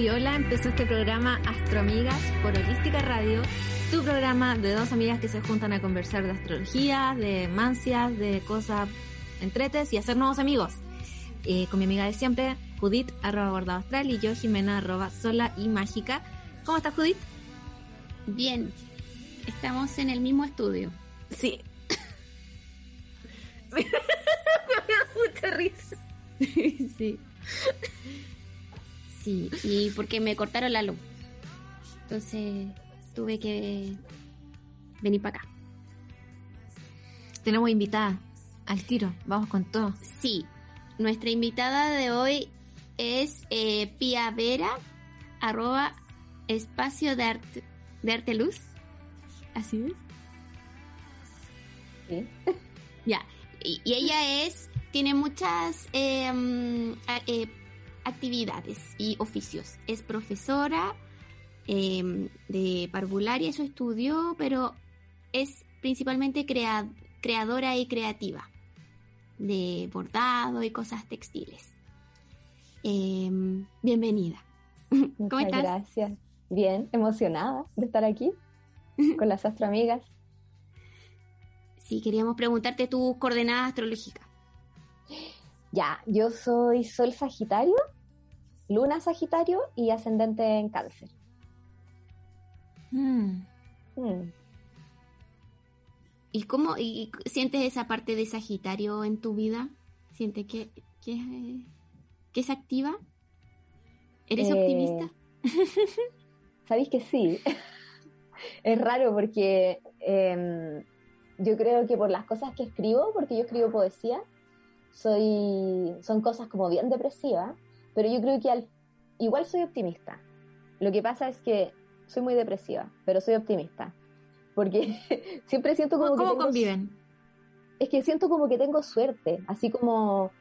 Oli, hola. Empezó este programa Astroamigas por Holística Radio, tu programa de dos amigas que se juntan a conversar de astrología, de mancias, de cosas entretes y hacer nuevos amigos. Eh, con mi amiga de siempre, Judith, arroba bordado astral, y yo, Jimena, arroba sola y mágica. ¿Cómo estás, Judith? Bien. Estamos en el mismo estudio. Sí. me da mucha risa. sí. Sí, y porque me cortaron la luz. Entonces tuve que venir para acá. Tenemos invitada al tiro, vamos con todo. Sí, nuestra invitada de hoy es eh, Pia Vera, arroba espacio de arte, de arte luz. ¿Así es? Sí. Ya, y, y ella es, tiene muchas eh, mm, eh, actividades y oficios. Es profesora eh, de parvularia, eso estudió, pero es principalmente crea- creadora y creativa de bordado y cosas textiles. Eh, bienvenida. Muchas estás? gracias. Bien, emocionada de estar aquí con las astroamigas. Sí, queríamos preguntarte tus coordenadas astrológicas. Ya, yo soy Sol Sagitario, Luna Sagitario y ascendente en Cáncer. Mm. Hmm. ¿Y cómo y, sientes esa parte de Sagitario en tu vida? ¿Sientes que, que, que es activa? ¿Eres Eh, optimista? Sabéis que sí. es raro porque em, yo creo que por las cosas que escribo, porque yo escribo poesía, soy, son cosas como bien depresivas, pero yo creo que al, igual soy optimista. Lo que pasa es que soy muy depresiva, pero soy optimista. Porque siempre siento como ¿Cómo, que cómo tengo- conviven? es que siento como que tengo suerte, así como,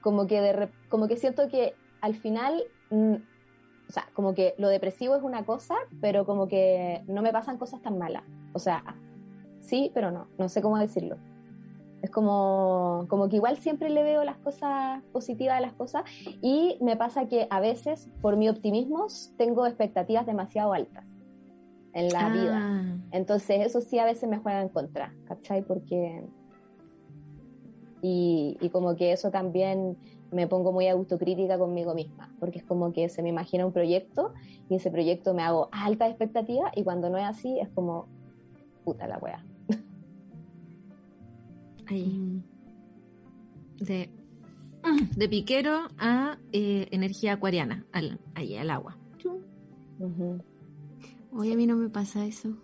como que de como que siento que al final, mm, o sea, como que lo depresivo es una cosa, pero como que no me pasan cosas tan malas. O sea, sí, pero no, no sé cómo decirlo. Es como, como que igual siempre le veo las cosas positivas a las cosas y me pasa que a veces por mi optimismo tengo expectativas demasiado altas en la Ah. vida. Entonces eso sí a veces me juega en contra, ¿cachai? Porque... Y, y como que eso también me pongo muy autocrítica conmigo misma, porque es como que se me imagina un proyecto y ese proyecto me hago alta expectativa y cuando no es así es como, puta la wea. Ahí. Mm. De, de piquero a eh, energía acuariana, al, ahí, al agua. Hoy a mí no me pasa eso.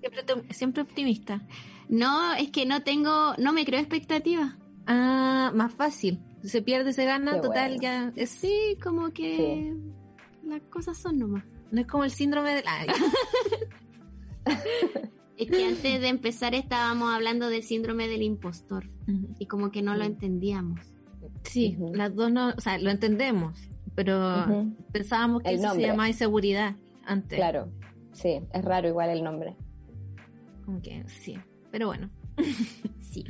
Siempre, te- siempre optimista. No, es que no tengo, no me creo expectativa. Ah, más fácil. Se pierde, se gana, Qué total, bueno. ya. Es, Sí, como que las cosas son nomás. no es como el síndrome de la. Es que antes de empezar estábamos hablando del síndrome del impostor y como que no lo entendíamos. Sí, las dos no, o sea, lo entendemos, pero pensábamos que El eso se llamaba inseguridad antes. Claro, sí, es raro igual el nombre. Como que sí. Pero bueno. Sí.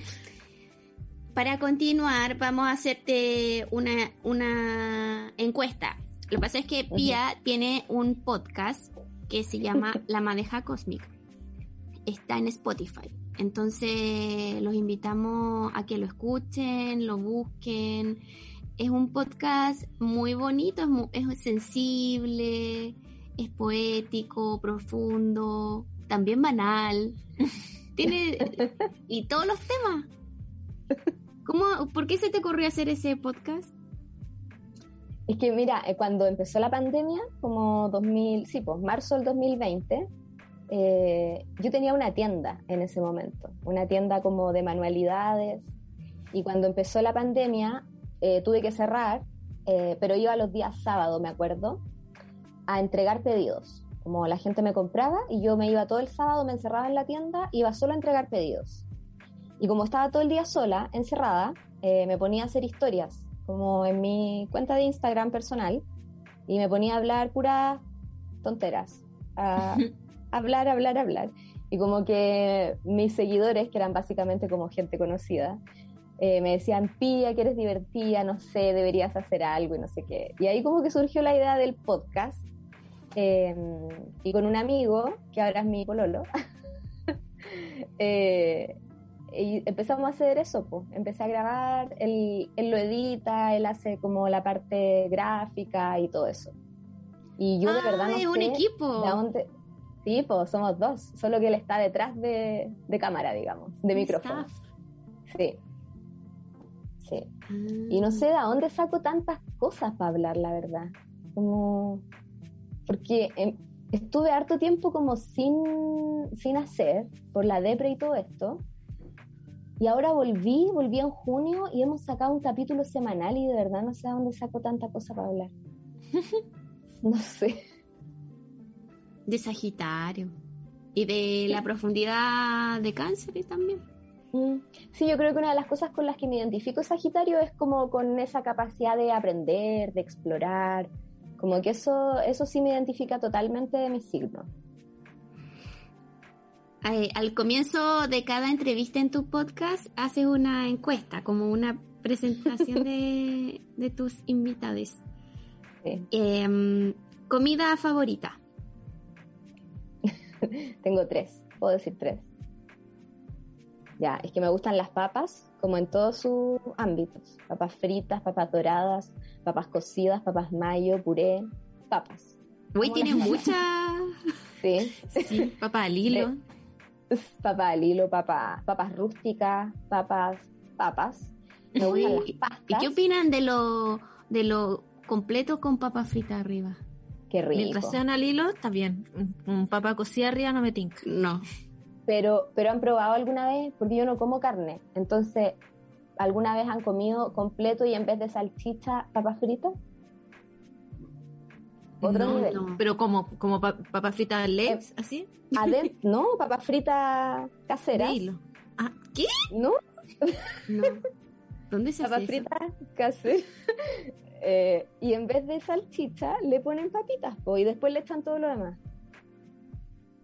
Para continuar, vamos a hacerte una, una encuesta. Lo que pasa es que. Pia tiene un podcast que se llama La Madeja Cósmica. Está en Spotify. Entonces los invitamos a que lo escuchen, lo busquen. Es un podcast muy bonito, es, mu- es sensible, es poético, profundo, también banal. Tiene y todos los temas. ¿Cómo, ¿Por qué se te ocurrió hacer ese podcast? Es que mira, eh, cuando empezó la pandemia, como 2000, sí, pues marzo del 2020, eh, yo tenía una tienda en ese momento, una tienda como de manualidades, y cuando empezó la pandemia eh, tuve que cerrar, eh, pero iba los días sábado, me acuerdo, a entregar pedidos. Como la gente me compraba y yo me iba todo el sábado, me encerraba en la tienda, iba solo a entregar pedidos. Y como estaba todo el día sola, encerrada, me ponía a hacer historias, como en mi cuenta de Instagram personal, y me ponía a hablar puras tonteras, hablar, hablar, hablar. Y como que mis seguidores, que eran básicamente como gente conocida, eh, me decían, Pía, que eres divertida, no sé, deberías hacer algo y no sé qué. Y ahí como que surgió la idea del podcast. eh, y con un amigo, que ahora es mi pololo, eh, y empezamos a hacer eso, pues. Empecé a grabar, él, él lo edita, él hace como la parte gráfica y todo eso. Y yo de Ah, verdad no es sé un equipo. de dónde... Sí, pues somos dos, solo que él está detrás de, de cámara, digamos, de micrófono. staff. Sí. Sí. Ah. Y no sé de dónde saco tantas cosas para hablar, la verdad. Como. Porque em, estuve harto tiempo como sin, sin hacer, por la depre y todo esto. Y ahora volví, volví en junio y hemos sacado un capítulo semanal y de verdad no sé de dónde saco tanta cosa para hablar. no sé. De Sagitario. Y de la profundidad de cáncer también. Mm, Sí, yo creo que una de las cosas con las que me identifico Sagitario es como con esa capacidad de aprender, de explorar, como que eso, eso sí me identifica totalmente de mi signo. Al comienzo de cada entrevista en tu podcast haces una encuesta, como una presentación de, de tus invitados. Sí. Em, comida favorita. Tengo tres, puedo decir tres. Ya, es que me gustan las papas, como en todos sus ámbitos. Papas fritas, papas doradas, papas cocidas, papas mayo, puré, papas. Uy, Como tienes las mucha. Sí, Sí, papá al hilo. papa al hilo, papa, papas rústicas, papas, papas. Me gustan las Uy, pastas. ¿Y qué opinan de lo, de lo completo con papa frita arriba? Qué rico. Mientras sean al hilo, está bien. Un, papá cocido arriba no me tinca. No. Pero, pero han probado alguna vez, porque yo no como carne, entonces, ¿alguna vez han comido completo y en vez de salchicha, papas fritas? Otro no, nivel. no. Pero como, como pa- papas fritas Eh, legs, así, Aden- no, papas fritas de caseras. hilo. Ah, ¿qué? ¿No? No. ¿Dónde se Papas hace eso? fritas caseras. Eh, y en vez de salchicha, le ponen papitas, po, y después le echan todo lo demás.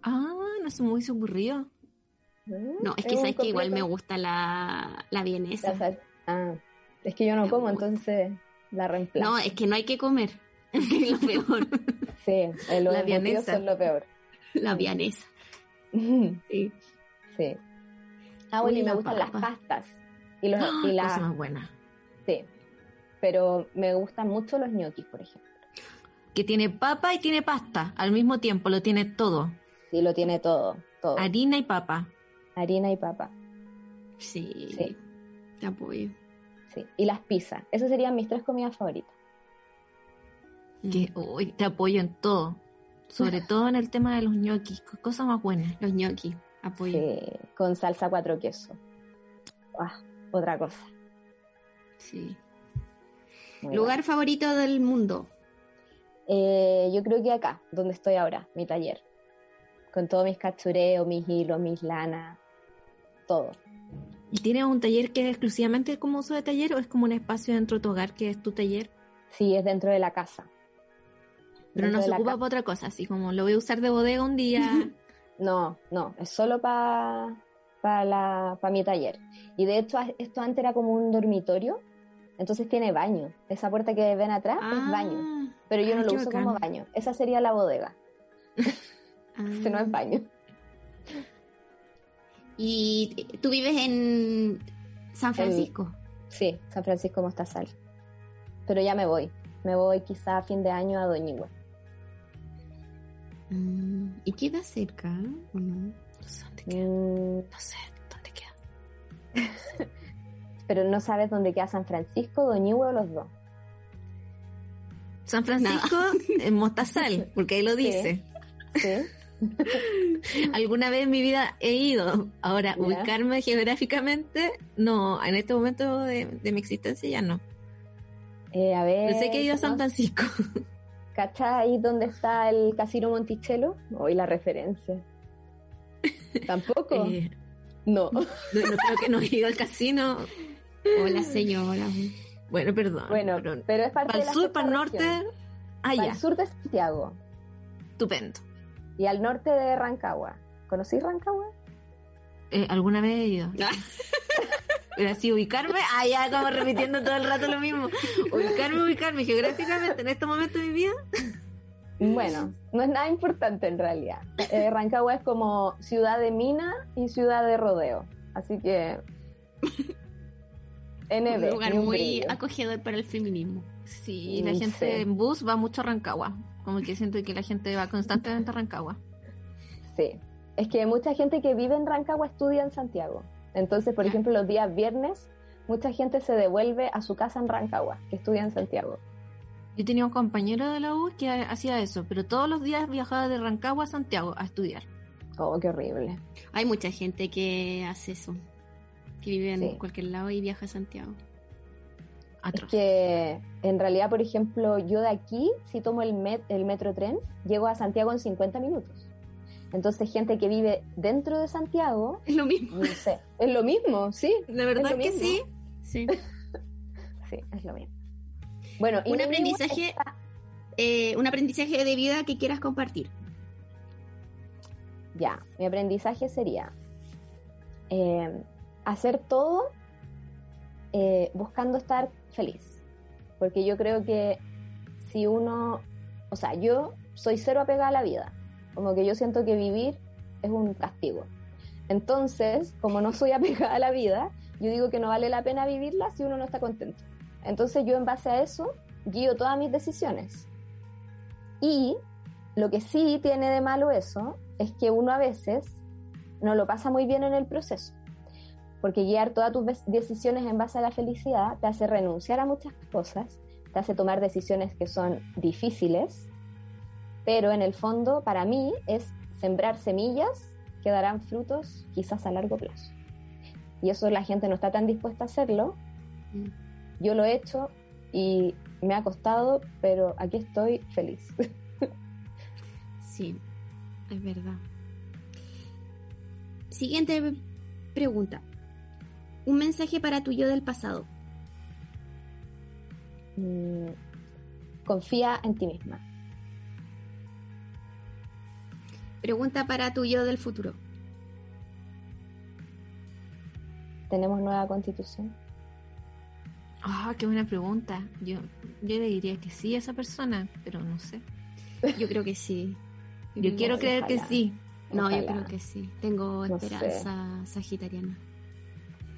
Ah, no es muy aburrido. No, es que sabes que igual me gusta la, la vienesa. La Ah, es que yo no Me como, gusta. entonces la reemplazo. No, es que no hay que comer. Es lo peor. Sí, los La vienesa. son lo peor. La vienesa. sí. Sí. Ah, bueno, Uy, y me gustan las pastas. Y, los, ¡Ah! y la- Cosa más buena. Sí. Pero me gustan mucho los ñoquis, por ejemplo. Que tiene papa y tiene pasta al mismo tiempo, lo tiene todo. Sí, lo tiene todo. Todo. Harina y papa. Harina y papa. Sí. Sí. Te apoyo. Sí. Y las pizzas. Esas serían mis tres comidas favoritas. Que uy, te apoyo en todo. Sobre todo en el tema de los ñoquis. co- Cosa más buena. Los ñoquis. Apoyo. Sí, con salsa cuatro quesos. Ah, otra cosa. Sí. Lugar favorito del mundo. Eh, yo creo que acá, donde estoy ahora, mi taller. Con todos mis cachureos, mis hilos, mis lanas, todo. ¿Y tienes un taller que es exclusivamente como uso de taller o es como un espacio dentro de tu hogar que es tu taller? Sí, es dentro de la casa. Pero no se ocupa para otra cosa, así como lo voy a usar de bodega un día. No, no, es solo para para mi taller. Y de hecho, esto antes era como un dormitorio, entonces tiene baño. Esa puerta que ven atrás es baño, pero yo Ah, no lo qué uso bacán. como baño. Esa sería la bodega, Ah. que no es baño. ¿Y tú vives en San Francisco? Sí, San Francisco Mostazal. Pero ya me voy. Me voy quizá a fin de año a Doñigüe. Mm, ¿Y queda cerca o no? No sé dónde queda. Mm, No sé dónde queda. pero no sabes dónde queda San Francisco, Doñigüe o los dos. San Francisco en Mostazal, porque ahí lo dice. ¿Sí? Alguna vez en mi vida he ido. Ahora, ubicarme geográficamente, no, en este momento de, de mi existencia ya no. Eh, a ver. Pero sé que he ido a San ¿cómo- Francisco. ¿Cachai ahí donde está el Casino Monticello? Hoy la referencia. ¿Tampoco? Eh, no. no, no creo que no he ido al casino. Hola, señora. Bueno, perdón. Bueno, pero pero es parte para el sur, para el norte, allá. Para el sur de Santiago Estupendo. y al norte de Rancagua. ¿Conocí Rancagua? Eh, ¿Alguna vez he ido? Pero así ubicarme, ah, ya como repitiendo todo el rato lo mismo. Ubicarme, ubicarme geográficamente en este momento de mi vida. Bueno, no es nada importante en realidad. Eh, Rancagua es como ciudad de mina y ciudad de rodeo. Así que. NB. Un lugar muy acogedor para el feminismo. Sí, la gente sí. en bus va mucho a Rancagua. Como que siento que la gente va constantemente a Rancagua. Sí. Es que mucha gente que vive en Rancagua estudia en Santiago. Entonces, por ejemplo, los días viernes, mucha gente se devuelve a su casa en Rancagua, que estudia en Santiago. Yo tenía un compañero de la U que hacía eso, pero todos los días viajaba de Rancagua a Santiago a estudiar. Oh, qué horrible. Hay mucha gente que hace eso. Que vive en Sí. cualquier lado y viaja a Santiago. Es Atroz. que en realidad, por ejemplo, yo de aquí, si tomo el, met- el metro tren, llego a Santiago en 50 minutos. Entonces, gente que vive dentro de Santiago, Es lo mismo. no sé, es lo mismo, sí, De verdad es lo que mismo. sí. Sí. sí, es lo mismo. Bueno, y Un aprendizaje- está- Eh, un aprendizaje de vida que quieras compartir. Ya, mi aprendizaje sería eh, hacer todo eh, buscando estar feliz. Porque yo creo que si uno, o sea, yo soy cero apegada a la vida. Como que yo siento que vivir es un castigo. Entonces, como no soy apegada a la vida, yo digo que no vale la pena vivirla si uno no está contento. Entonces yo en base a eso guío todas mis decisiones. Y lo que sí tiene de malo eso es que uno a veces no lo pasa muy bien en el proceso. Porque guiar todas tus decisiones en base a la felicidad te hace renunciar a muchas cosas, te hace tomar decisiones que son difíciles, pero en el fondo para mí es sembrar semillas que darán frutos quizás a largo plazo. Y eso la gente no está tan dispuesta a hacerlo. Mm. Yo lo he hecho y me ha costado, pero aquí estoy feliz. Sí, es verdad. Siguiente pregunta. Un mensaje para tu yo del pasado. Mm, confía en ti misma. Pregunta para tu yo del futuro. ¿Tenemos nueva constitución? Ah, qué buena pregunta. Yo, yo le diría que sí a esa persona, pero no sé. Yo creo que sí. Yo quiero creer que sí. No, yo creo que sí. Tengo No sé. esperanza sagitariana.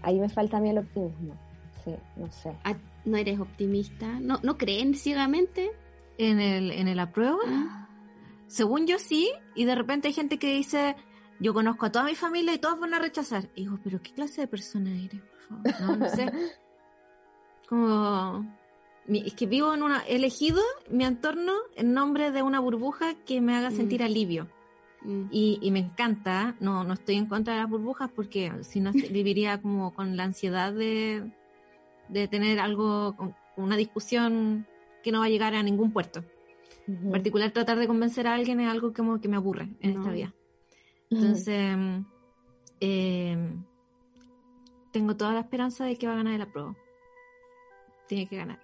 Ahí me falta a mí el optimismo. Sí, no sé. Ah, ¿No eres optimista? ¿No, ¿no creen ciegamente? En el, en el apruebo, Ah, según yo sí, y de repente hay gente que dice, yo conozco a toda mi familia y todos van a rechazar. Y digo, pero ¿qué clase de persona eres? Por favor? No, no sé. Como... Es que vivo en una... He elegido mi entorno en nombre de una burbuja que me haga Mm. sentir alivio. Mm. Y, y me encanta, no, no estoy en contra de las burbujas porque si no viviría como con la ansiedad de, de tener algo, con- una discusión que no va a llegar a ningún puerto. En particular tratar de convencer a alguien es algo como que me aburre en No. esta vida. Entonces, eh, tengo toda la esperanza de que va a ganar el apruebo. Tiene que ganar.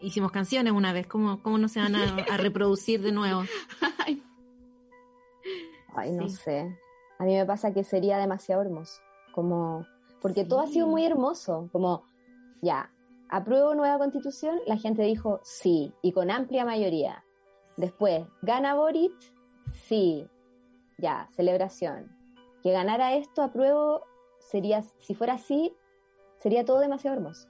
Hicimos canciones una vez, ¿cómo, cómo no se van a, a reproducir de nuevo? Ay, no Sí. sé. A mí me pasa que sería demasiado hermoso. Como, porque todo ha sido muy hermoso. Como, ya, apruebo nueva constitución, la gente dijo sí, y con amplia mayoría. Después, gana Boric, sí, ya, celebración. Que ganara esto, apruebo, sería, si fuera así, sería todo demasiado hermoso.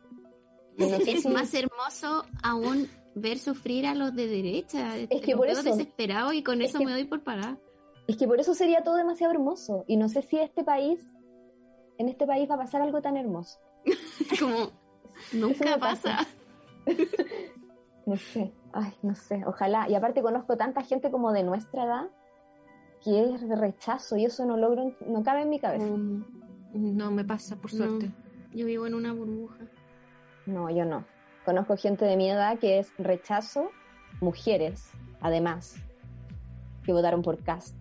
Y no sé es si- más hermoso aún ver sufrir a los de derecha. Es que por eso- desesperado y con es eso que- me doy por pagar. Es que por eso sería todo demasiado hermoso. Y no sé si este país, en este país va a pasar algo tan hermoso. Como nunca pasa. pasa. No sé, ay, no sé, ojalá. Y aparte conozco tanta gente como de nuestra edad que es de rechazo y eso no logro, no cabe en mi cabeza. Um, No me pasa, por No. suerte. yo vivo en una burbuja. No, yo no. Conozco gente de mi edad que es rechazo, mujeres, además, que votaron por Cast.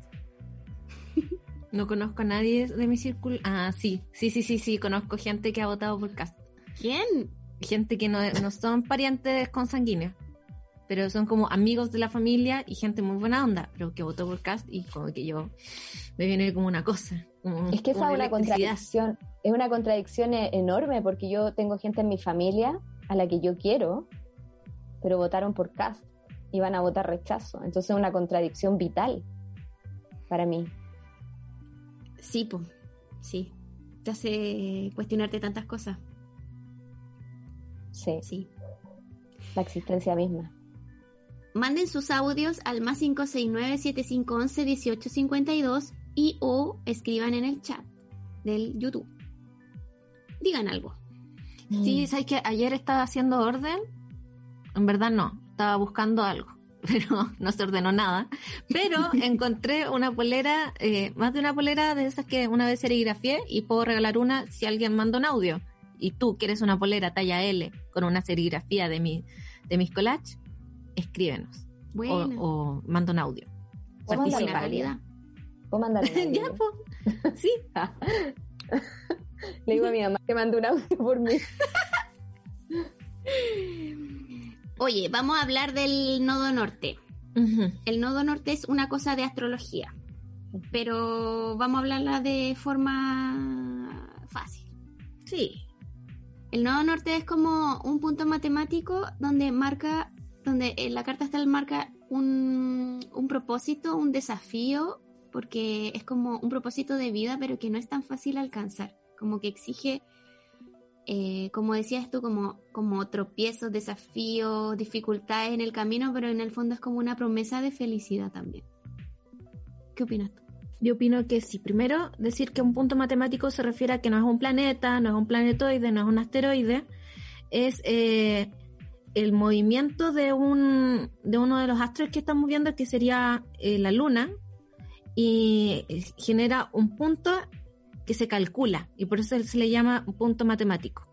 No conozco a nadie de mi círculo. Ah, sí, sí, sí, sí, sí, conozco gente que ha votado por Cast. ¿Quién? Gente que no, no son parientes consanguíneos, pero son como amigos de la familia y gente muy buena onda, pero que votó por Cast y como que yo me viene como una cosa. como- Es que esa es una contradicción. es una contradicción e- enorme porque yo tengo gente en mi familia a la que yo quiero, pero votaron por Cast y van a votar rechazo. Entonces es una contradicción vital para mí. Sí, pues, sí. Te hace cuestionarte tantas cosas. Sí, Sí. la existencia misma. Manden sus audios al más 569-7511-1852 y o escriban en el chat del YouTube. Digan algo. Sí, ¿sabes que Ayer estaba haciendo orden. En verdad no, estaba buscando algo, pero no se ordenó nada. Pero encontré una polera, eh, más de una polera de esas que una vez serigrafié y puedo regalar una si alguien manda un audio. Y tú quieres una polera talla L con una serigrafía de, mi, de mis collages, escríbenos Bueno, o, o manda un audio. O calidad. ¿Puedo mandar un ya, pues. Sí. Le digo a mi mamá que mande un audio por mí. Oye, vamos a hablar del nodo norte. El nodo norte es una cosa de astrología, pero vamos a hablarla de forma fácil. Sí. El nodo norte es como un punto matemático donde marca, donde en la carta astral marca un, un propósito, un desafío, porque es como un propósito de vida, pero que no es tan fácil alcanzar, como que exige, eh, como decías tú, como, como tropiezos, desafíos, dificultades en el camino, pero en el fondo es como una promesa de felicidad también. ¿Qué opinas tú? Yo opino que sí. Primero, decir que un punto matemático se refiere a que no es un planeta, no es un planetoide, no es un asteroide. Es eh, el movimiento de, un, de uno de los astros que estamos viendo, que sería eh, la Luna, y genera un punto que se calcula, y por eso se le llama un punto matemático.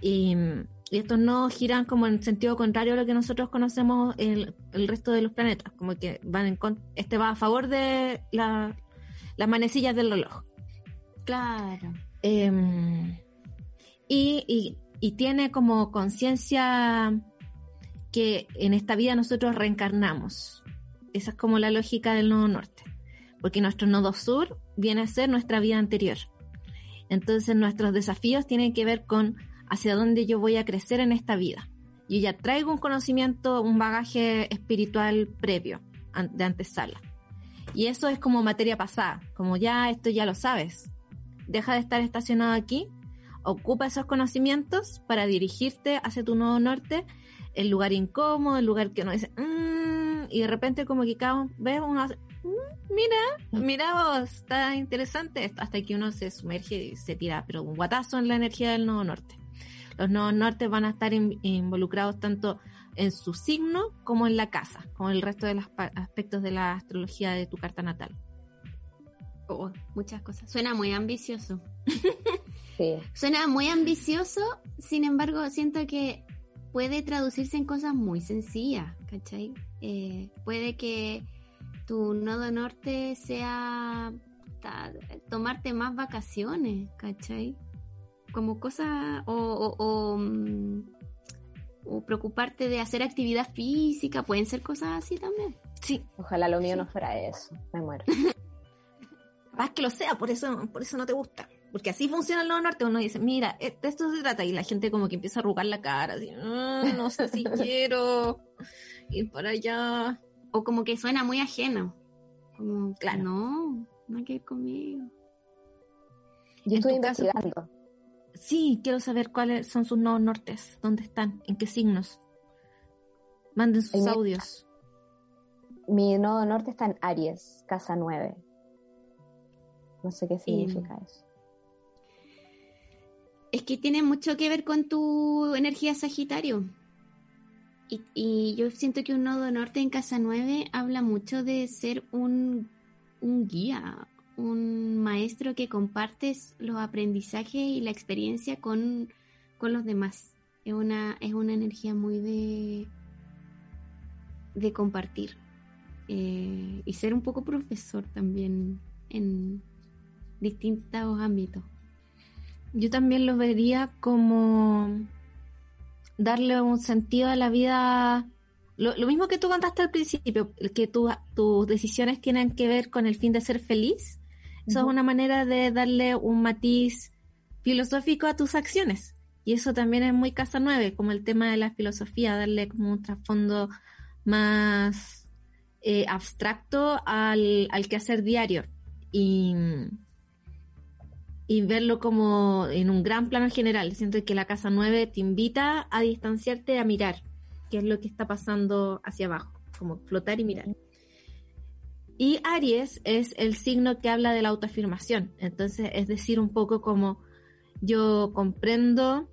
Y, y estos no giran como en sentido contrario a lo que nosotros conocemos el, el resto de los planetas, como que van en este va a favor de la- las manecillas del reloj. Claro. Eh, y, y- y tiene como conciencia que en esta vida nosotros reencarnamos. Esa es como la lógica del nodo norte. Porque nuestro nodo sur viene a ser nuestra vida anterior. Entonces nuestros desafíos tienen que ver con hacia dónde yo voy a crecer en esta vida. Yo ya traigo un conocimiento, un bagaje espiritual previo, de antesala. Y eso es como materia pasada, como ya esto ya lo sabes. Deja de estar estacionado aquí, ocupa esos conocimientos para dirigirte hacia tu nuevo norte, el lugar incómodo, el lugar que uno dice, "Mm", y de repente como que cada uno ve uno hace, "Mm, mira, mira vos, está interesante esto, hasta que uno se sumerge y se tira, pero un guatazo en la energía del nuevo norte. Los nuevos nortes van a estar in- involucrados tanto en su signo como en la casa, como el resto de los aspectos de la astrología de tu carta natal. Oh, muchas cosas. Suena muy ambicioso. Sí. Suena muy ambicioso, sin embargo, siento que puede traducirse en cosas muy sencillas, ¿cachai? Eh, puede que tu nodo norte sea ta- tomarte más vacaciones, ¿cachai? Como cosas, o, o- o, mm, o preocuparte de hacer actividad física, pueden ser cosas así también. Sí, Ojalá lo mío no fuera eso. Me muero. capaz que lo sea, por eso, por eso no te gusta. Porque así funciona el nuevo norte. Uno dice, mira, de esto se trata. Y la gente como que empieza a arrugar la cara, así, "Ah, no sé si quiero ir para allá. O como que suena muy ajeno. Como, Claro. no, no hay que ir conmigo. Yo estoy tu caso- investigando. Sí, quiero saber cuáles son sus nuevos nortes, dónde están, en qué signos. Manden sus audios. Mi nodo norte está en Aries, casa 9. No sé qué significa eso. Es que tiene mucho que ver con tu energía Sagitario. Y, y yo siento que un nodo norte en casa 9 habla mucho de ser un, un guía, un maestro que compartes los aprendizajes y la experiencia con, con los demás. Es una, es una energía muy de, de compartir. Eh, y ser un poco profesor también en distintos ámbitos. Yo también lo vería como darle un sentido a la vida. Lo, lo mismo que tú contaste al principio, que tu- tus decisiones tienen que ver con el fin de ser feliz. Eso es una manera de darle un matiz filosófico a tus acciones. Y eso también es muy Casa 9, como el tema de la filosofía, darle como un trasfondo más eh, abstracto al, al quehacer diario. Y, y verlo como en un gran plano general. Siento que la casa 9 te invita a distanciarte, a mirar qué es lo que está pasando hacia abajo, como flotar y mirar. Y Aries es el signo que habla de la autoafirmación. Entonces, es decir, un poco como yo comprendo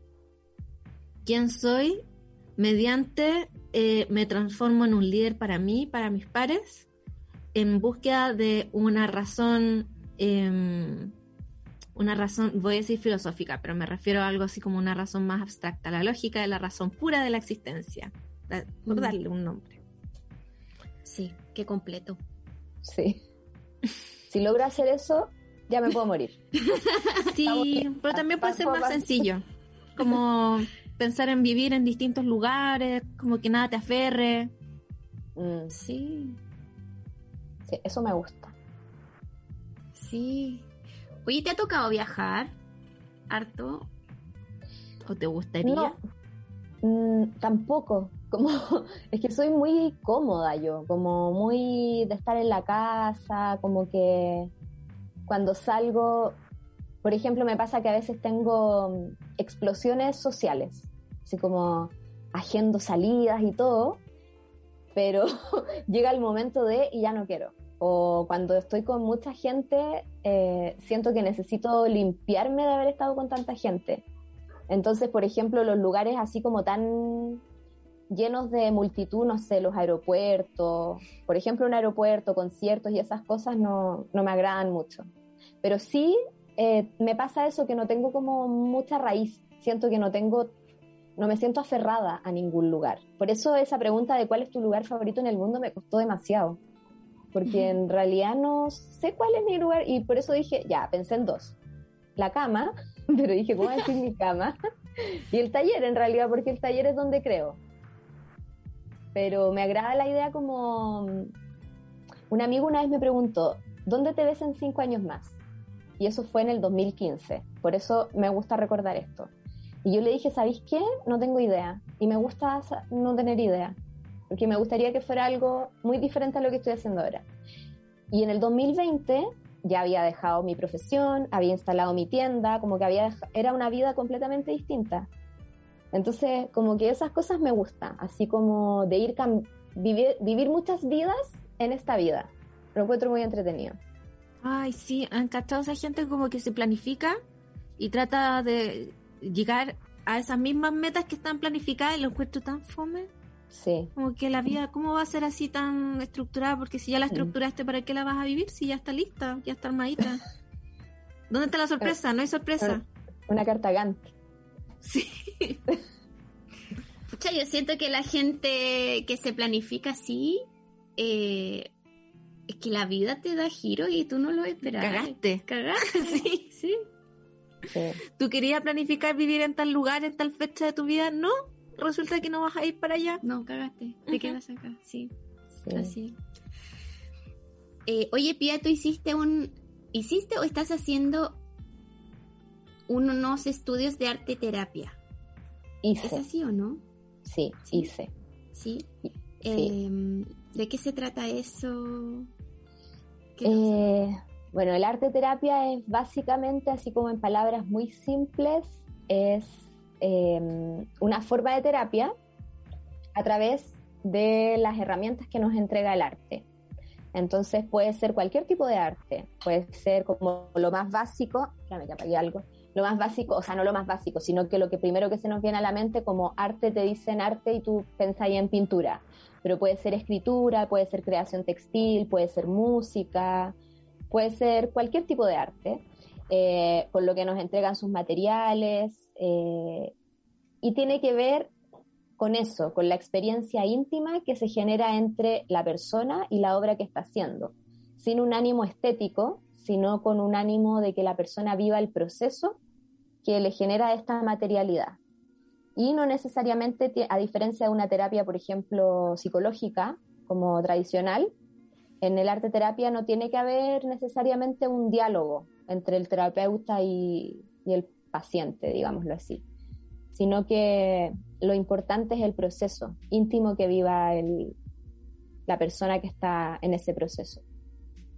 quién soy, mediante eh, me transformo en un líder para mí, para mis pares, en búsqueda de una razón eh, una razón, voy a decir filosófica, pero me refiero a algo así como una razón más abstracta, la lógica de la razón pura de la existencia, por darle un nombre. Sí, qué completo. Sí. Si logro hacer eso, ya me puedo morir. sí, pero también puede ser más sencillo, como pensar en vivir en distintos lugares, como que nada te aferre. Mm. Sí. Sí, eso me gusta. Sí, Oye, ¿te ha tocado viajar harto? ¿O te gustaría? No, mm, tampoco. Como, es que soy muy cómoda yo, como muy de estar en la casa, como que cuando salgo, por ejemplo, me pasa que a veces tengo mm, explosiones sociales, así como haciendo salidas y todo, pero llega el momento de y ya no quiero o cuando estoy con mucha gente, eh, siento que necesito limpiarme de haber estado con tanta gente. Entonces, por ejemplo, los lugares así como tan llenos de multitud, no sé, los aeropuertos, por ejemplo, un aeropuerto, conciertos y esas cosas no, no me agradan mucho. Pero sí eh, me pasa eso que no tengo como mucha raíz, siento que no tengo, no me siento aferrada a ningún lugar. Por eso esa pregunta de cuál es tu lugar favorito en el mundo me costó demasiado porque en realidad no sé cuál es mi lugar y por eso dije, ya, pensé en dos. La cama, pero dije, ¿cómo decir mi cama? y el taller en realidad, porque el taller es donde creo. Pero me agrada la idea como... Un amigo una vez me preguntó, ¿dónde te ves en cinco años más? Y eso fue en el 2015. Por eso me gusta recordar esto. Y yo le dije, ¿sabéis qué? No tengo idea. Y me gusta no tener idea porque me gustaría que fuera algo muy diferente a lo que estoy haciendo ahora. Y en el 2020 ya había dejado mi profesión, había instalado mi tienda, como que había era una vida completamente distinta. Entonces, como que esas cosas me gustan, así como de ir vivir, vivir muchas vidas en esta vida. Lo encuentro muy entretenido. Ay, sí, han cachado esa gente como que se planifica y trata de llegar a esas mismas metas que están planificadas y lo encuentro tan fome. Sí. Como que la vida, ¿cómo va a ser así tan estructurada? Porque si ya la estructuraste, ¿para qué la vas a vivir? Si ya está lista, ya está armadita. ¿Dónde está la sorpresa? No hay sorpresa. Una carta Gantt. Sí. Pucha, yo siento que la gente que se planifica así, eh, es que la vida te da giro y tú no lo esperas. Cagaste. Cagaste, sí, sí. sí. ¿Tú querías planificar vivir en tal lugar, en tal fecha de tu vida? No, resulta que no vas a ir para allá. No, cagaste, te quedas acá, sí. Así. Eh, oye, Pia, ¿tú hiciste un. ¿Hiciste o estás haciendo unos estudios de arte terapia? Hice. ¿Es así o no? Sí, hice. ¿Sí? Em, ¿De qué se trata eso? Eh, bueno, el arte terapia es básicamente, así como en palabras muy simples, es Em, una forma de terapia a través de las herramientas que nos entrega el arte. Entonces puede ser cualquier tipo de arte, puede ser como lo más básico, espérame que apagué algo, lo más básico, o sea, no lo más básico, sino que lo que primero que se nos viene a la mente como arte te dicen arte y tú pensás en pintura, pero puede ser escritura, puede ser creación textil, puede ser música, puede ser cualquier tipo de arte, eh, con lo que nos entregan sus materiales, eh, y tiene que ver con eso, con la experiencia íntima que se genera entre la persona y la obra que está haciendo, sin un ánimo estético, sino con un ánimo de que la persona viva el proceso que le genera esta materialidad. Y no necesariamente, a diferencia de una terapia, por ejemplo, psicológica, como tradicional, en el arte terapia no tiene que haber necesariamente un diálogo entre el terapeuta y, y el paciente, digámoslo así, sino que lo importante es el proceso íntimo que viva el, la persona que está en ese proceso.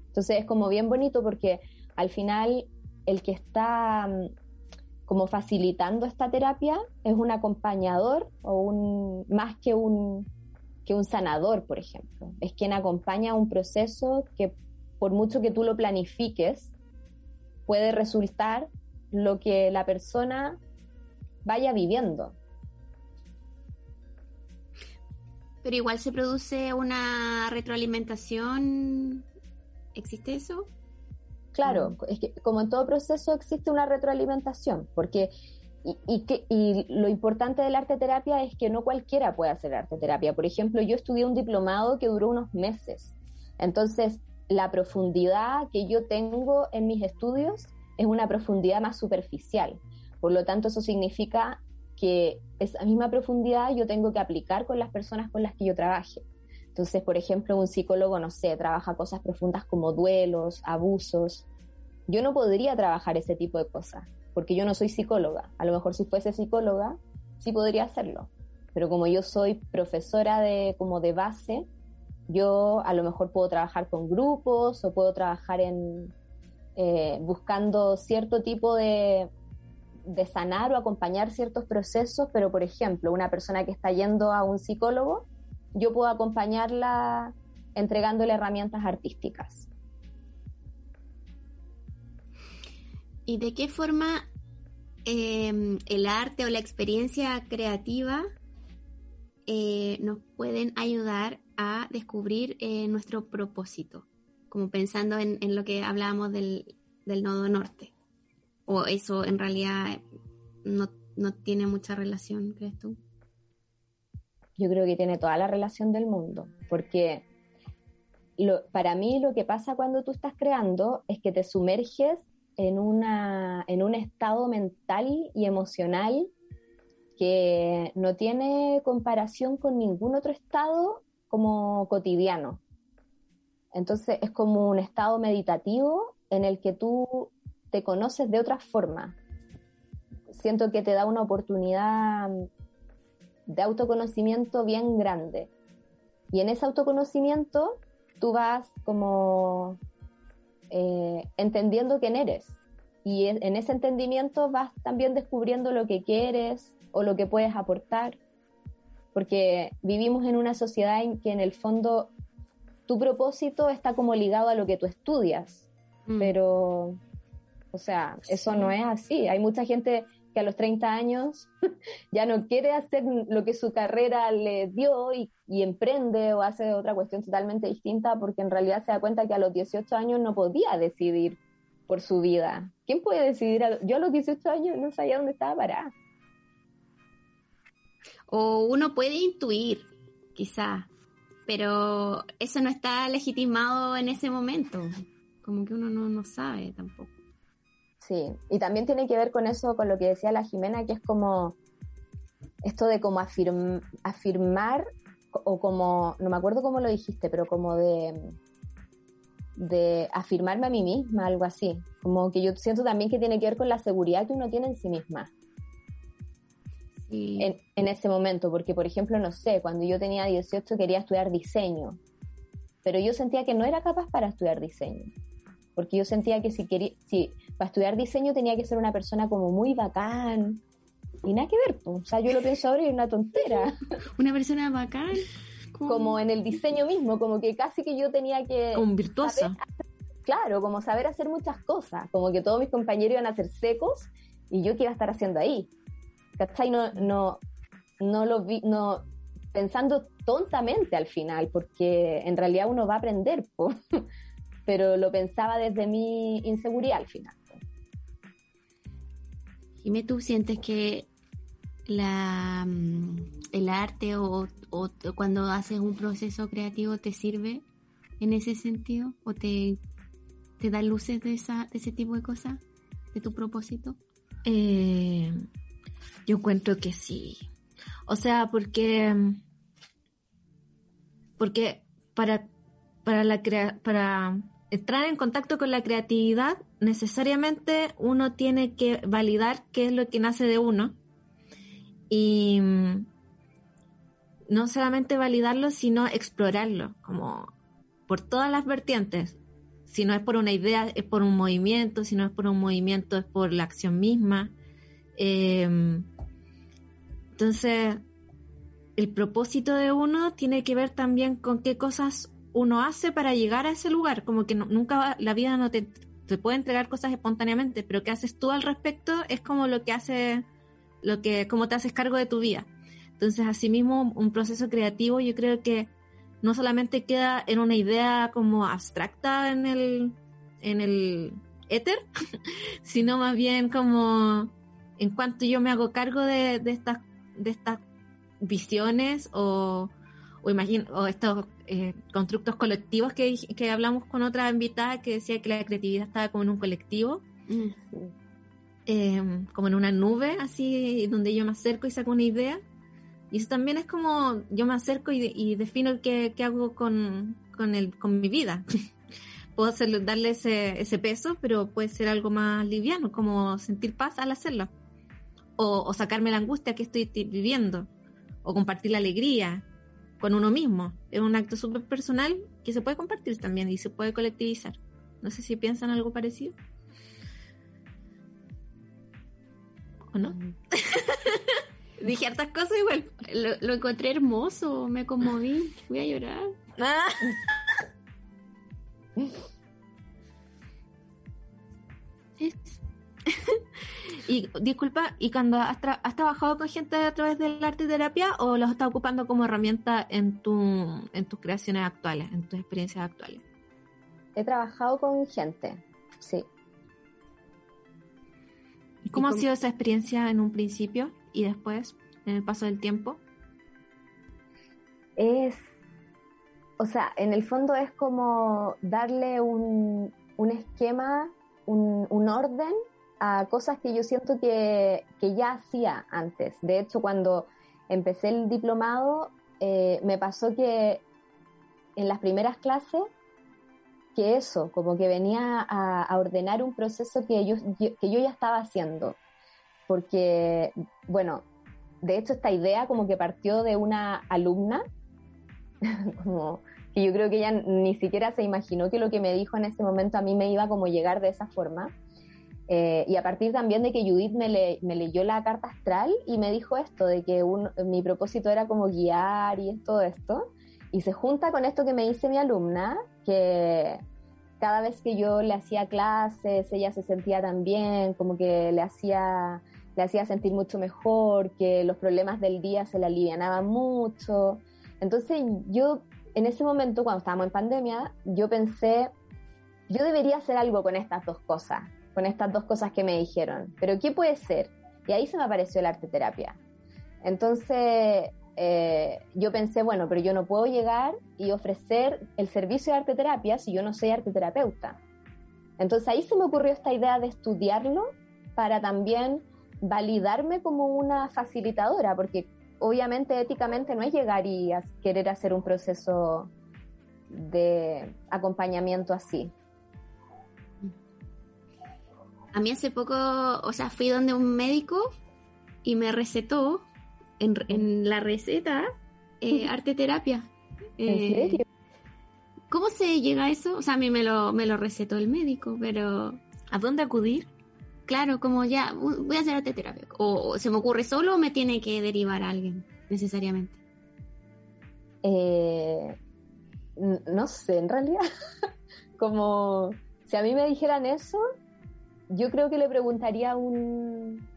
Entonces es como bien bonito porque al final el que está mm, como facilitando esta terapia es un acompañador o un más que un que un sanador, por ejemplo. Es quien acompaña un proceso que por mucho que tú lo planifiques, puede resultar lo que la persona vaya viviendo. Pero igual se produce una retroalimentación. ¿Existe eso? Claro, mm. es que como en todo proceso existe una retroalimentación, porque y, que, y lo importante del arte terapia es que no cualquiera puede hacer arte terapia. Por ejemplo, yo estudié un diplomado que duró unos meses. Entonces, la profundidad que yo tengo en mis estudios es una profundidad más superficial. Por lo tanto, eso significa que esa misma profundidad yo tengo que aplicar con las personas con las que yo trabaje. Entonces, por ejemplo, un psicólogo, no sé, trabaja cosas profundas como duelos, abusos. Yo no podría trabajar ese tipo de cosas, porque yo no soy psicóloga. A lo mejor si fuese psicóloga, sí podría hacerlo. Pero como yo soy profesora de, como de base, yo a lo mejor puedo trabajar con grupos o puedo trabajar en eh, buscando cierto tipo de, sanar o acompañar ciertos procesos, pero por ejemplo, una persona que está yendo a un psicólogo, yo puedo acompañarla entregándole herramientas artísticas. ¿Y de qué forma em, el arte o la experiencia creativa eh, nos pueden ayudar a descubrir eh, nuestro propósito? Como pensando en, lo que hablábamos del nodo norte. ¿O eso en realidad no, tiene mucha relación, crees tú? Yo creo que tiene toda la relación del mundo, porque para mí lo que pasa cuando tú estás creando es que te sumerges en, una, en un estado mental y emocional que no tiene comparación con ningún otro estado como cotidiano. Entonces es como un estado meditativo en el que tú te conoces de otra forma. Siento que te da una oportunidad de autoconocimiento bien grande. Y en ese autoconocimiento tú vas como eh, entendiendo quién eres. Y en ese entendimiento vas también descubriendo lo que quieres o lo que puedes aportar. Porque vivimos en una sociedad en que en el fondo tu propósito está como ligado a lo que tú estudias. Mm. Pero o sea, eso no es así. Hay mucha gente que a los 30 años ya no quiere hacer lo que su carrera le dio y, emprende o hace otra cuestión totalmente distinta porque en realidad se da cuenta que a los 18 años no podía decidir por su vida. ¿Quién puede decidir? Yo a los 18 años no sabía dónde estaba parada. O uno puede intuir, quizá, pero eso no está legitimado en ese momento. Como que uno no, no sabe tampoco. Sí, y también tiene que ver con eso, con lo que decía la Jimena, que es como esto de como afirmar o como, no me acuerdo cómo lo dijiste, pero como de, de afirmarme a mí misma, algo así. Como que yo siento también que tiene que ver con la seguridad que uno tiene en sí misma. En, en, ese momento, porque por ejemplo, no sé, cuando yo tenía 18 quería estudiar diseño, pero yo sentía que no era capaz para estudiar diseño porque yo sentía que si quería, si para estudiar diseño tenía que ser una persona como muy bacán, y nada que ver, o sea, yo lo pienso ahora y es una tontera. Una persona bacán. Como en el diseño mismo, como que casi que yo tenía que... Como virtuosa. claro, como saber hacer muchas cosas, como que todos mis compañeros iban a ser secos y yo qué iba a estar haciendo ahí. ¿Cachai? No, no, no lo vi, no, pensando tontamente al final, porque en realidad uno va a aprender, po pero lo pensaba desde mi inseguridad al final. Jimé, ¿tú sientes que la, mm, el arte o, cuando haces un proceso creativo te sirve en ese sentido? ¿O te, te da luces de, esa, de ese tipo de cosas? ¿De tu propósito? Eh, yo encuentro que sí. O sea, porque. Porque para, para, la crea para entrar en contacto con la creatividad, necesariamente uno tiene que validar qué es lo que nace de uno. Y mm, no solamente validarlo, sino explorarlo, como por todas las vertientes. Si no es por una idea, es por un movimiento, si no es por un movimiento, es por la acción misma. Em, entonces, el propósito de uno tiene que ver también con qué cosas uno hace para llegar a ese lugar. Como que nunca la vida no te, te, puede entregar cosas espontáneamente, pero qué haces tú al respecto es como lo que hace, lo que, como te haces cargo de tu vida. Entonces, asimismo, un proceso creativo yo creo que no solamente queda en una idea como abstracta en el, en el éter, sino más bien como en cuanto yo me hago cargo de, de estas, de estas visiones o, o, imagino, o estos eh, constructos colectivos que, que, hablamos con otra invitada que decía que la creatividad estaba como en un colectivo, mm. em, como en una nube, así, donde yo me acerco y saco una idea. Y eso también es como yo me acerco y, defino qué, qué hago con, con, el, con mi vida. Puedo hacerlo, darle ese, ese peso, pero puede ser algo más liviano, como sentir paz al hacerlo. O, o sacarme la angustia que estoy viviendo. O compartir la alegría con uno mismo. Es un acto súper personal que se puede compartir también y se puede colectivizar. No sé si piensan algo parecido. ¿O no? Mm. Dije hartas cosas igual. Lo, encontré hermoso, me conmoví. Voy a llorar. Ah. y disculpa, ¿y cuando has, trabajado con gente a través del arte terapia o los estás ocupando como herramienta en, tu, en tus creaciones actuales, en tus experiencias actuales? He trabajado con gente, sí. ¿Y cómo ha sido esa experiencia en un principio? y después, en el paso del tiempo? Es, o sea, en el fondo es como darle un, un esquema, un, un, orden a cosas que yo siento que, que, ya hacía antes. De hecho, cuando empecé el diplomado, eh, me pasó que en las primeras clases, que eso, como que venía a, ordenar un proceso que yo, que yo ya estaba haciendo porque, bueno, de hecho esta idea como que partió de una alumna, como que yo creo que ella ni siquiera se imaginó que lo que me dijo en ese momento a mí me iba como llegar de esa forma. Eh, y a partir también de que Judith me, leyó la carta astral y me dijo esto, de que mi propósito era como guiar y todo esto, y se junta con esto que me dice mi alumna, que cada vez que yo le hacía clases, ella se sentía tan bien, como que le hacía le hacía sentir mucho mejor, que los problemas del día se le alivianaban mucho. Entonces yo en ese momento, cuando estábamos en pandemia, yo pensé, yo debería hacer algo con estas dos cosas, con estas dos cosas que me dijeron, pero ¿qué puede ser? Y ahí se me apareció la arte terapia. Entonces eh, yo pensé, bueno, pero yo no puedo llegar y ofrecer el servicio de arte terapia si yo no soy arte terapeuta. Entonces ahí se me ocurrió esta idea de estudiarlo para también validarme como una facilitadora, porque obviamente éticamente no es llegar y querer hacer un proceso de acompañamiento así. A mí hace poco, o sea, fui donde un médico y me recetó en, la receta eh, arte terapia. ¿En eh, serio? ¿Cómo se llega a eso? O sea, a mí me lo, me lo recetó el médico, pero ¿a dónde acudir? claro, como ya voy a hacer arte terapia. O, se me ocurre solo o me tiene que derivar a alguien, necesariamente. Eh, no sé, en realidad, como si a mí me dijeran eso, yo creo que le preguntaría un,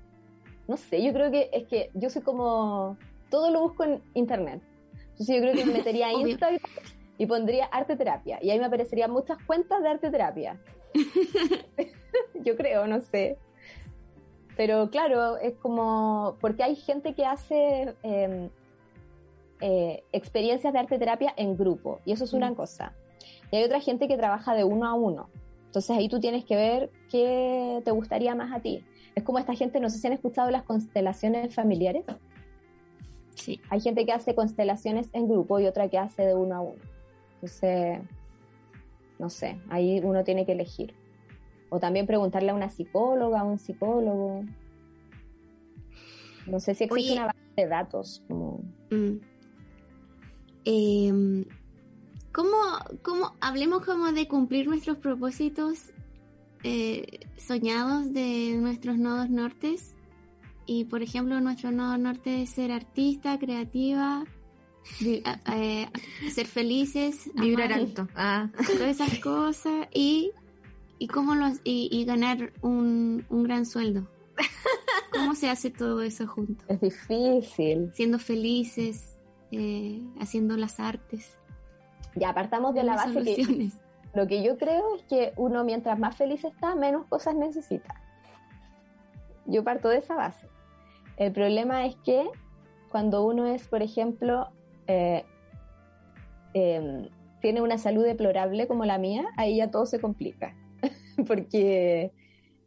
no sé, yo creo que es que yo soy como, todo lo busco en internet. Entonces yo creo que me metería a Instagram y pondría arte terapia y ahí me aparecerían muchas cuentas de arte terapia. yo creo, no sé. Pero claro, es como, porque hay gente que hace em, eh, experiencias de arte terapia en grupo, y eso es una mm. cosa. Y hay otra gente que trabaja de uno a uno. Entonces ahí tú tienes que ver qué te gustaría más a ti. Es como esta gente, no sé si han escuchado las constelaciones familiares. Sí. Hay gente que hace constelaciones en grupo y otra que hace de uno a uno. Entonces, no sé, ahí uno tiene que elegir. O también preguntarle a una psicóloga, a un psicólogo. No sé si existe una base de datos. Como... Mm. Em, ¿cómo, ¿Cómo, hablemos como de cumplir nuestros propósitos eh, soñados de nuestros nodos nortes? Y por ejemplo, nuestro nodo norte es ser artista, creativa, eh, ser felices, vibrar alto, ah. todas esas cosas y, y cómo los, y, ganar un, un gran sueldo. ¿Cómo se hace todo eso junto? Es difícil. Siendo felices, eh, haciendo las artes. Ya apartamos de la base que lo que yo creo es que uno mientras más feliz está, menos cosas necesita. Yo parto de esa base. El problema es que cuando uno es, por ejemplo, eh, em, tiene una salud deplorable como la mía, ahí ya todo se complica. Porque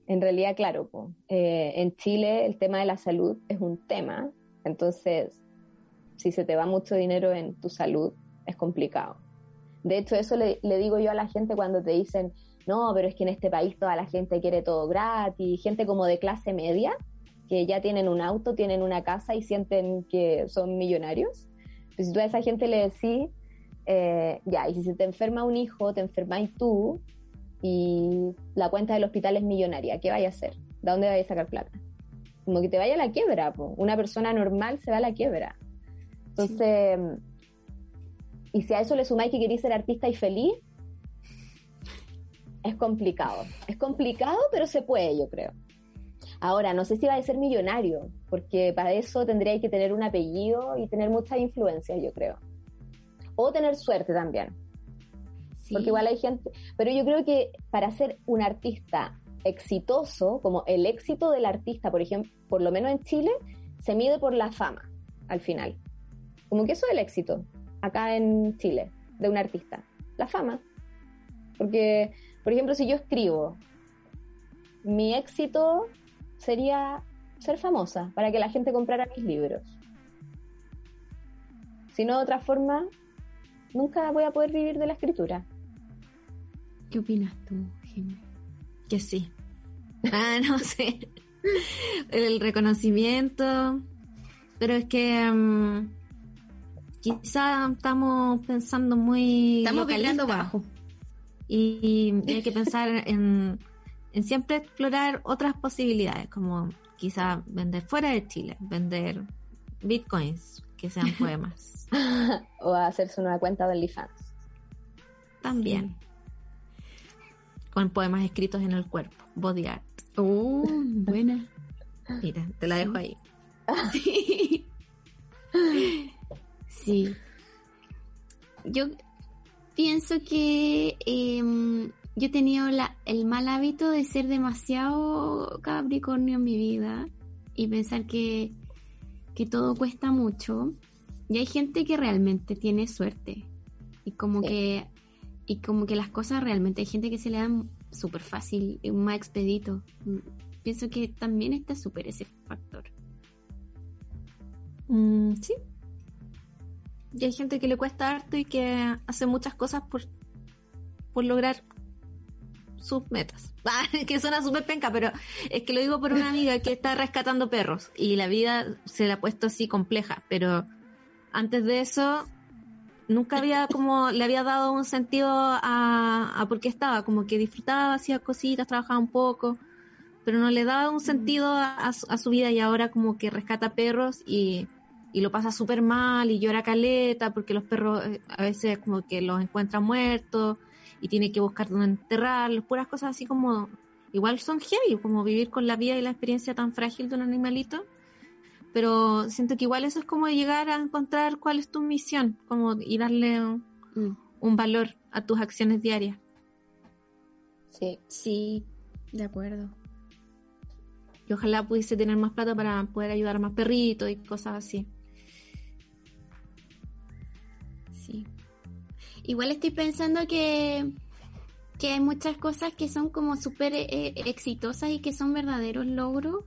en realidad, claro, eh, en Chile el tema de la salud es un tema, entonces si se te va mucho dinero en tu salud, es complicado. De hecho, eso le, le, digo yo a la gente cuando te dicen, no, pero es que en este país toda la gente quiere todo gratis, gente como de clase media, que ya tienen un auto, tienen una casa y sienten que son millonarios. Pues si tú a esa gente le decís, eh, ya, y si se te enferma un hijo, te enfermáis tú, y la cuenta del hospital es millonaria, ¿qué vaya a hacer? ¿De dónde vaya a sacar plata? Como que te vaya a la quiebra, una persona normal se va a la quiebra. Entonces, y si a eso le sumáis que queréis ser artista y feliz, es complicado. Es complicado, pero se puede, yo creo. Ahora, no sé si va a ser millonario, porque para eso tendría que tener un apellido y tener mucha influencia, yo creo. O tener suerte también. Porque igual hay gente, pero yo creo que para ser un artista exitoso, como el éxito del artista, por ejemplo, por lo menos en Chile, se mide por la fama al final. Como que eso es el éxito acá en Chile de un artista, la fama. Porque, por ejemplo, si yo escribo, mi éxito sería ser famosa para que la gente comprara mis libros. Si no, de otra forma, nunca voy a poder vivir de la escritura. ¿Qué opinas tú, Jimmy? Que sí. Ah, no sé. El reconocimiento. Pero es que um, quizá estamos pensando muy. Estamos vibrando bajo. Y, hay que pensar en, en siempre explorar otras posibilidades, como quizá vender fuera de Chile, vender bitcoins que sean poemas. o hacerse una cuenta de OnlyFans. También con poemas escritos en el cuerpo, body art. Oh, buena. Mira, te la dejo ahí. Sí. Yo pienso que em, yo he tenido la, el mal hábito de ser demasiado capricornio en mi vida y pensar que, que todo cuesta mucho. Y hay gente que realmente tiene suerte. Y como que y como que las cosas realmente hay gente que se le dan súper fácil, más expedito. Pienso que también está súper ese factor. Mm, sí. Y hay gente que le cuesta harto y que hace muchas cosas por, por lograr sus metas. que suena súper penca, pero es que lo digo por una amiga que está rescatando perros y la vida se la ha puesto así compleja, pero antes de eso nunca había como le había dado un sentido a, a por qué estaba, como que disfrutaba, hacía cositas, trabajaba un poco, pero no le daba un sentido a, su vida y ahora como que rescata perros y, y lo pasa súper mal y llora caleta porque los perros eh, a veces como que los encuentran muertos y tiene que buscar dónde enterrarlos, puras cosas así como igual son heavy, como vivir con la vida y la experiencia tan frágil de un animalito pero siento que igual eso es como llegar a encontrar cuál es tu misión, como y darle un, mm. valor a tus acciones diarias. Sí, sí, de acuerdo. Y ojalá pudiese tener más plata para poder ayudar a más perritos y cosas así. Igual estoy pensando que, que hay muchas cosas que son como súper eh, exitosas y que son verdaderos logros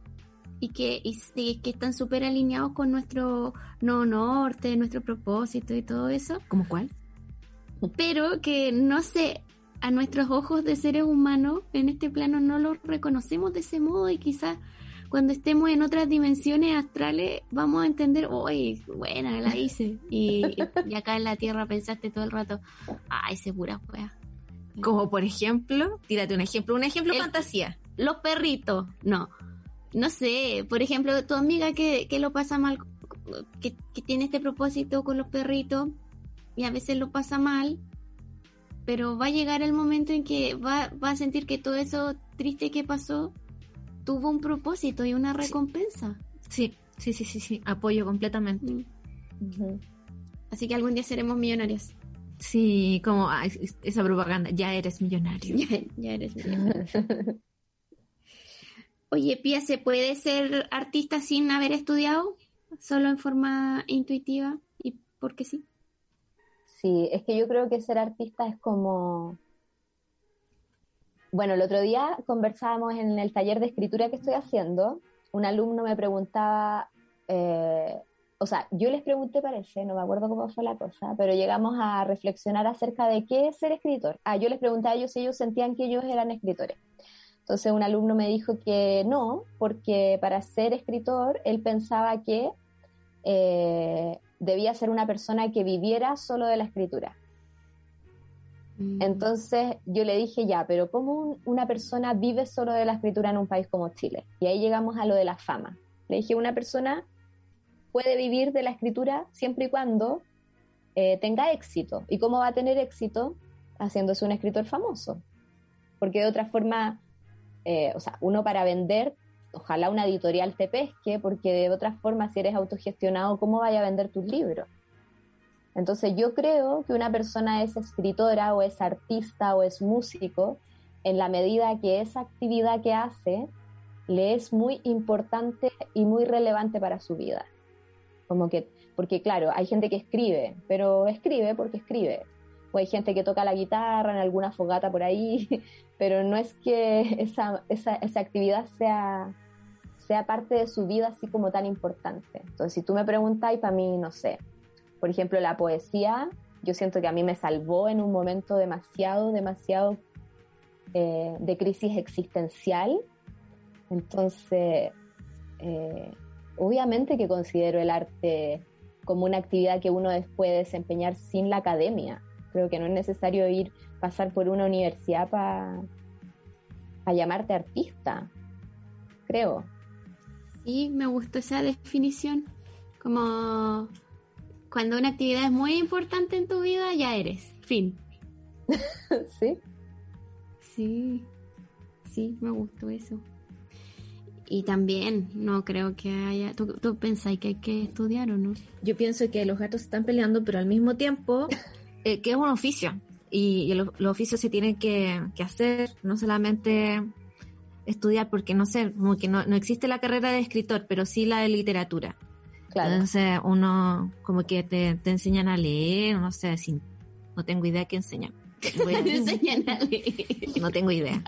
y que, y, que están súper alineados con nuestro no norte, nuestro propósito y todo eso. ¿Como cuál? Pero que no se, a nuestros ojos de seres humanos en este plano no los reconocemos de ese modo y quizás cuando estemos en otras dimensiones astrales vamos a entender, uy, buena, la hice. Y, y, acá en la Tierra pensaste todo el rato, ay, se pura wea. Como por ejemplo, tírate un ejemplo, un ejemplo fantasía. Los perritos, no. No sé, por ejemplo, tu amiga que, que lo pasa mal, que, que tiene este propósito con los perritos y a veces lo pasa mal, pero va a llegar el momento en que va, va a sentir que todo eso triste que pasó tuvo un propósito y una recompensa. Sí, sí, sí, sí, sí, apoyo completamente. Mm. Así que algún día seremos millonarios. Sí, como esa propaganda, ya eres millonario. ya, eres millonario. Oye, Pía, ¿se puede ser artista sin haber estudiado? ¿Solo en forma intuitiva? ¿Y por qué sí? Sí, es que yo creo que ser artista es como... Bueno, el otro día conversábamos en el taller de escritura que estoy haciendo. Un alumno me preguntaba, eh, o sea, yo les pregunté, parece, no me acuerdo cómo fue la cosa, pero llegamos a reflexionar acerca de qué es ser escritor. Ah, yo les pregunté a ellos si ellos sentían que ellos eran escritores. Entonces un alumno me dijo que no, porque para ser escritor él pensaba que eh, debía ser una persona que viviera solo de la escritura. Mm. Entonces yo le dije ya, pero ¿cómo una persona vive solo de la escritura en un país como Chile? Y ahí llegamos a lo de la fama. Le dije, una persona puede vivir de la escritura siempre y cuando eh, tenga éxito. ¿Y cómo va a tener éxito? Haciéndose un escritor famoso. Porque de otra forma, eh, o sea, uno para vender, ojalá una editorial te pesque, porque de otra forma, si eres autogestionado, ¿cómo vaya a vender tus libros? Entonces yo creo que una persona es escritora o es artista o es músico en la medida que esa actividad que hace le es muy importante y muy relevante para su vida. Como que, porque claro, hay gente que escribe, pero escribe porque escribe. O hay gente que toca la guitarra en alguna fogata por ahí, pero no es que esa, esa, esa actividad sea, sea parte de su vida así como tan importante. Entonces, si tú me preguntas, para mí, no sé, por ejemplo, la poesía, yo siento que a mí me salvó en un momento demasiado, demasiado eh, de crisis existencial. Entonces, eh, obviamente que considero el arte como una actividad que uno puede desempeñar sin la academia. Creo que no es necesario ir, pasar por una universidad para llamarte artista, creo. Sí, me gustó esa definición. Como cuando una actividad es muy importante en tu vida, ya eres. Fin. sí. Sí. Sí, me gustó eso. Y también, no creo que haya. ¿Tú, tú pensáis que hay que estudiar o no? Yo pienso que los gatos están peleando, pero al mismo tiempo, eh, que es un oficio. Y, los oficios se tienen que, hacer, no solamente estudiar, porque no sé, como que no, no existe la carrera de escritor, pero sí la de literatura. Claro. Entonces, uno, como que te, te enseñan a leer, no sé, sin, no tengo idea qué enseñan. Voy a... enseñan a leer. No tengo idea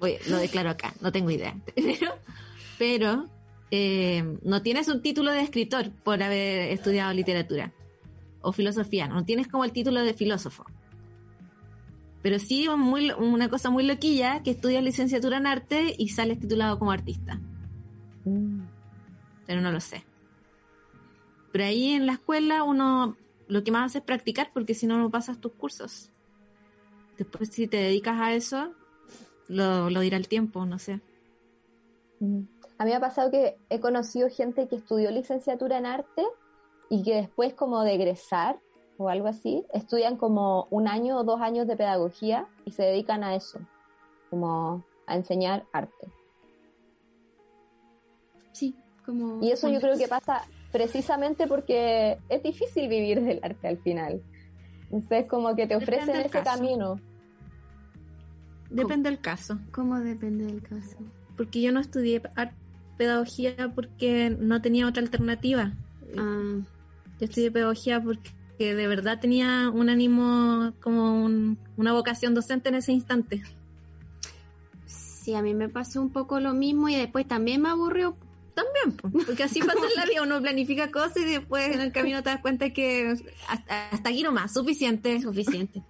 lo declaro acá, no tengo idea. Pero, eh, no tienes un título de escritor por haber estudiado literatura o filosofía, no tienes como el título de filósofo. Pero sí muy, una cosa muy loquilla que estudias licenciatura en arte y sales titulado como artista. Mm. Pero no lo sé. Pero ahí en la escuela uno lo que más hace es practicar porque si no no pasas tus cursos. Después si te dedicas a eso, lo, dirá el tiempo, no sé. A mí me ha pasado que he conocido gente que estudió licenciatura en arte y que después como de egresar o algo así, estudian como un año o dos años de pedagogía y se dedican a eso, como a enseñar arte. Sí, como... Y eso yo creo que pasa precisamente porque es difícil vivir del arte al final. Entonces como que te ofrecen ese camino. Depende del caso. ¿Cómo depende del caso? Porque yo no estudié pedagogía porque no tenía otra alternativa. Ah. Yo estudié pedagogía porque de verdad tenía un ánimo, como una vocación docente en ese instante. Sí, a mí me pasó un poco lo mismo y después también me aburrió. También, porque así pasa en la vida, uno planifica cosas y después en el camino te das cuenta que hasta, hasta aquí nomás, suficiente. Suficiente,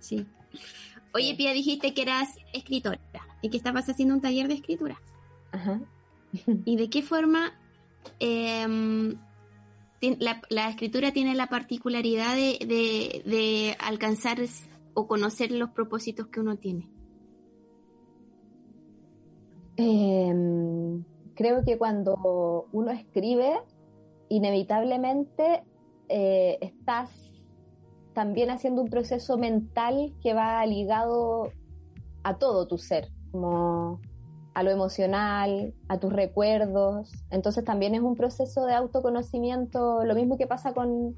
sí. Oye, Pia, dijiste que eras escritora y que estabas haciendo un taller de escritura. Ajá. ¿Y de qué forma em, la, escritura tiene la particularidad de, alcanzar o conocer los propósitos que uno tiene? Em, creo que cuando uno escribe, inevitablemente eh, estás también haciendo un proceso mental que va ligado a todo tu ser, como a lo emocional, a tus recuerdos. Entonces también es un proceso de autoconocimiento, lo mismo que pasa con,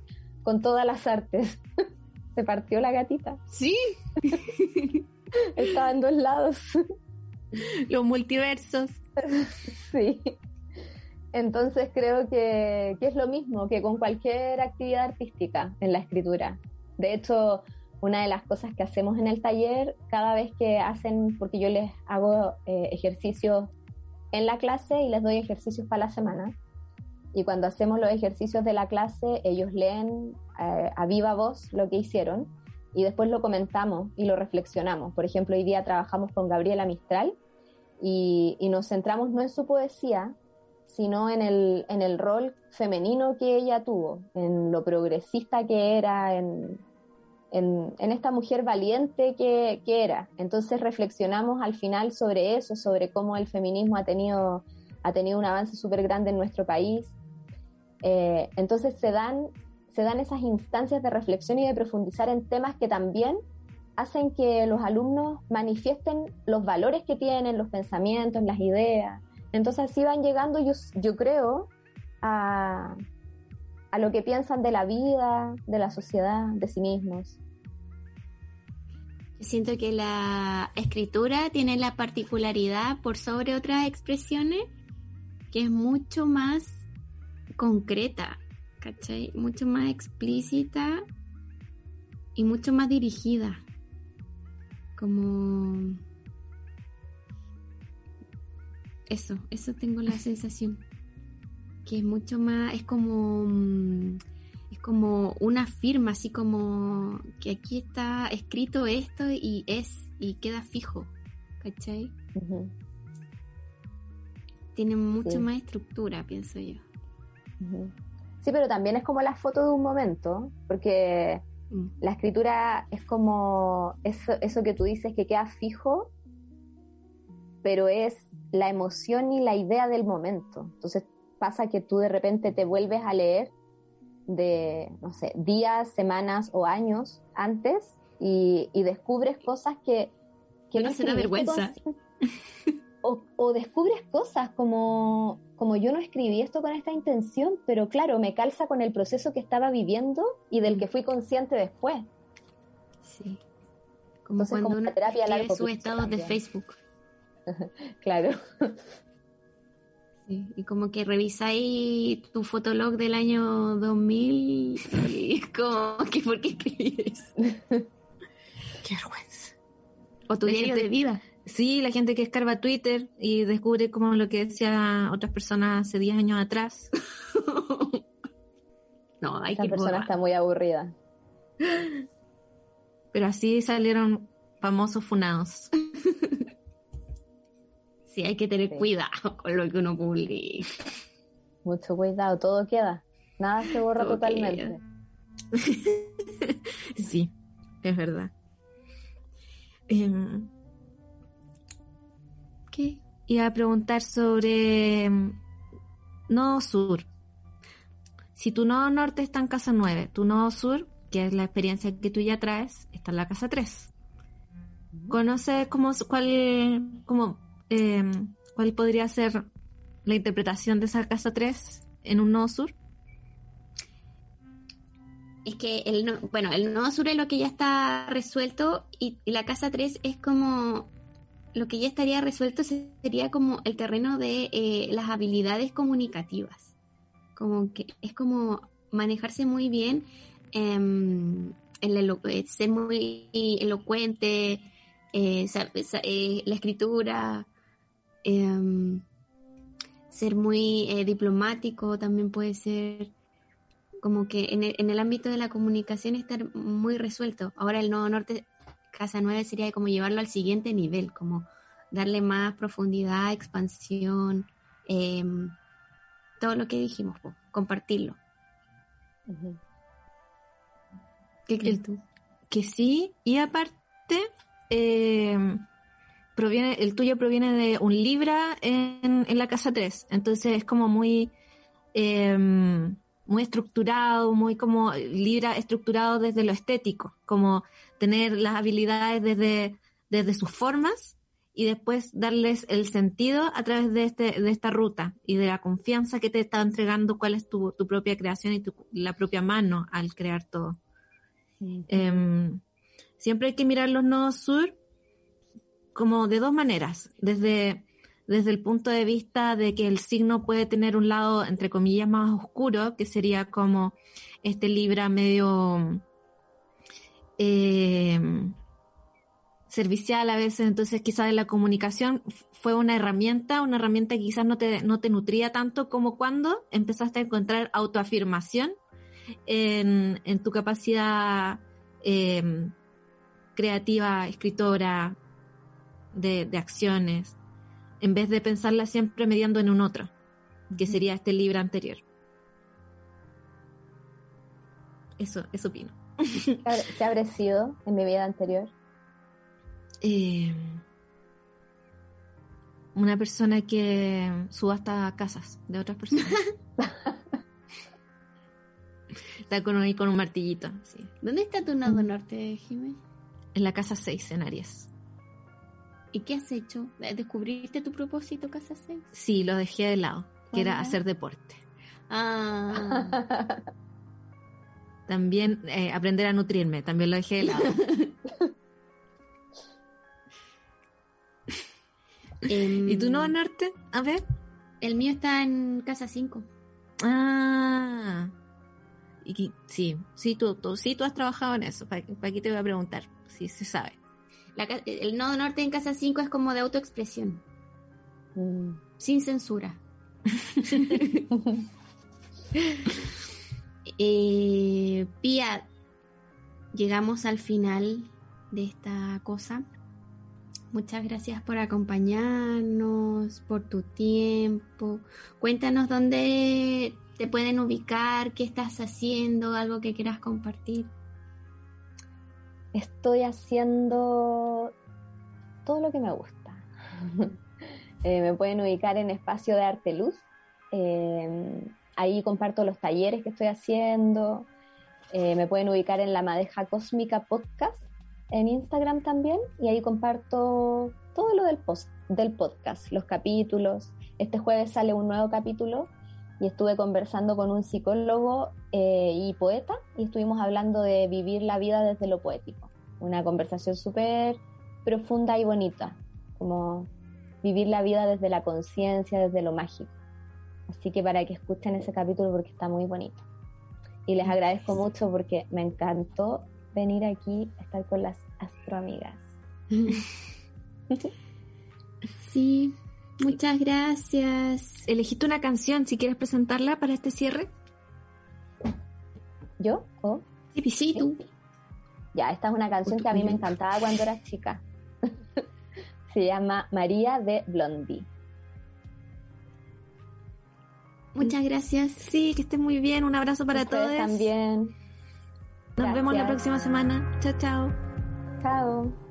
todas las artes. Se partió la gatita. Sí. Estaba en dos lados. Los multiversos. sí. Entonces creo que, que, es lo mismo que con cualquier actividad artística en la escritura. De hecho, una de las cosas que hacemos en el taller, cada vez que hacen, porque yo les hago eh, ejercicios en la clase y les doy ejercicios para la semana, y cuando hacemos los ejercicios de la clase, ellos leen eh, a viva voz lo que hicieron y después lo comentamos y lo reflexionamos. Por ejemplo, hoy día trabajamos con Gabriela Mistral y, y nos centramos no en su poesía, sino en el, en el rol femenino que ella tuvo, en lo progresista que era, en, en, esta mujer valiente que, era. Entonces reflexionamos al final sobre eso, sobre cómo el feminismo ha tenido, ha tenido un avance súper grande en nuestro país. Eh, entonces se dan, se dan esas instancias de reflexión y de profundizar en temas que también hacen que los alumnos manifiesten los valores que tienen, los pensamientos, las ideas. Entonces así van llegando, yo, yo creo, a, a lo que piensan de la vida, de la sociedad, de sí mismos. Siento que la escritura tiene la particularidad por sobre otras expresiones que es mucho más concreta, ¿cachai? Mucho más explícita y mucho más dirigida. Como... Eso, eso tengo la sensación. Que es mucho más, es como mm, es como una firma, así como que aquí está escrito esto y es, y queda fijo, ¿cachai? Tiene mucho más estructura, pienso yo. Sí, pero también es como la foto de un momento, porque mm. la escritura es como eso, eso que tú dices que queda fijo, pero es la emoción y la idea del momento. Entonces pasa que tú de repente te vuelves a leer de, no sé, días, semanas o años antes y, descubres cosas que, que no se da vergüenza. O, descubres cosas como, como yo no escribí esto con esta intención, pero claro, me calza con el proceso que estaba viviendo y del que fui consciente después. Sí. Como cuando como uno terapia su estado de Facebook. claro. Y como que revisáis tu fotolog del año 2000 y es como que ¿por qué escribes? Qué vergüenza. O tu diario de vida. Sí, la gente que escarba Twitter y descubre como lo que decía otras personas hace 10 años atrás. no, hay Esa persona está muy aburrida. Pero así salieron famosos funados. Sí, hay que tener cuidado con lo que uno publica. Mucho cuidado, todo queda. Nada se borra totalmente. sí, es verdad. Em. Iba a preguntar sobre em, nodo sur. Si tu nodo norte está en casa 9, tu nodo sur, que es la experiencia que tú ya traes, está en la casa 3. ¿Conoces cómo, cuál, cómo Em, ¿cuál podría ser la interpretación de esa casa 3 en un nodo sur? Es que el bueno, el nodo sur es lo que ya está resuelto y, la casa 3 es como lo que ya estaría resuelto sería como el terreno de eh, las habilidades comunicativas. Como que es como manejarse muy bien, em, eh, ser muy elocuente, eh, la escritura, Em, ser muy diplomático también puede ser como que en el, ámbito de la comunicación estar muy resuelto. Ahora el Nodo Norte casa 9 sería como llevarlo al siguiente nivel, como darle más profundidad, expansión, em, todo lo que dijimos, compartirlo. ¿Qué crees tú? Que sí, y aparte, em, proviene, el tuyo proviene de un Libra en, en la casa 3, entonces es como muy, em, muy estructurado, muy como Libra estructurado desde lo estético, como tener las habilidades desde, desde sus formas y después darles el sentido a través de, este, de esta ruta y de la confianza que te está entregando cuál es tu, tu propia creación y tu, la propia mano al crear todo. Em, siempre hay que mirar los nodos sur como de dos maneras, desde, desde el punto de vista de que el signo puede tener un lado, entre comillas, más oscuro, que sería como este Libra medio eh, servicial a veces, entonces quizás la comunicación fue una herramienta, una herramienta que quizás no te, no te nutría tanto como cuando empezaste a encontrar autoafirmación en, en tu capacidad eh, creativa, escritora, de, acciones, en vez de pensarla siempre mediando en un otro, que sería este libro anterior. Eso, eso opino. ¿Qué habré sido en mi vida anterior? Eh, una persona que subasta casas de otras personas. está con, ahí con un martillito. ¿Dónde está tu nodo norte, Jiménez? En la casa 6, en Aries. ¿Y qué has hecho? ¿Descubriste tu propósito, Casa 6? Sí, lo dejé de lado, que era hacer deporte. Ah. también eh, aprender a nutrirme, también lo dejé de lado. Em, ¿Y tú no, Norte? A ver. El mío está en Casa 5. Ah. Y, sí, sí tú, tú, sí, tú has trabajado en eso. ¿Para, para qué te voy a preguntar? Sí, se sabe el nodo norte en casa 5 es como de autoexpresión. Mm. Sin censura. eh, llegamos al final de esta cosa. Muchas gracias por acompañarnos, por tu tiempo. Cuéntanos dónde te pueden ubicar, qué estás haciendo, algo que quieras compartir estoy haciendo todo lo que me gusta. Eh, me pueden ubicar en Espacio de Arte Luz. Ahí comparto los talleres que estoy haciendo. Eh, me pueden ubicar en La Madeja Cósmica Podcast en Instagram también. Y ahí comparto todo lo del, post, del podcast, los capítulos. Este jueves sale un nuevo capítulo y estuve conversando con un psicólogo eh, y poeta y estuvimos hablando de vivir la vida desde lo poético. Una conversación súper profunda y bonita, como vivir la vida desde la conciencia, desde lo mágico. Así que para que escuchen ese capítulo porque está muy bonito. Y les agradezco mucho porque me encantó venir aquí a estar con las astroamigas. Sí, Muchas gracias. Elegiste una canción, si quieres presentarla para este cierre. ¿Yo? ¿O? Sí, tú. Ya, esta es una canción que a mí me encantaba cuando era chica. Se llama María de Blondie. Muchas gracias. Sí, que estés muy bien. Un abrazo para todos. también. Nos vemos la próxima semana. Chao, chao. Chao.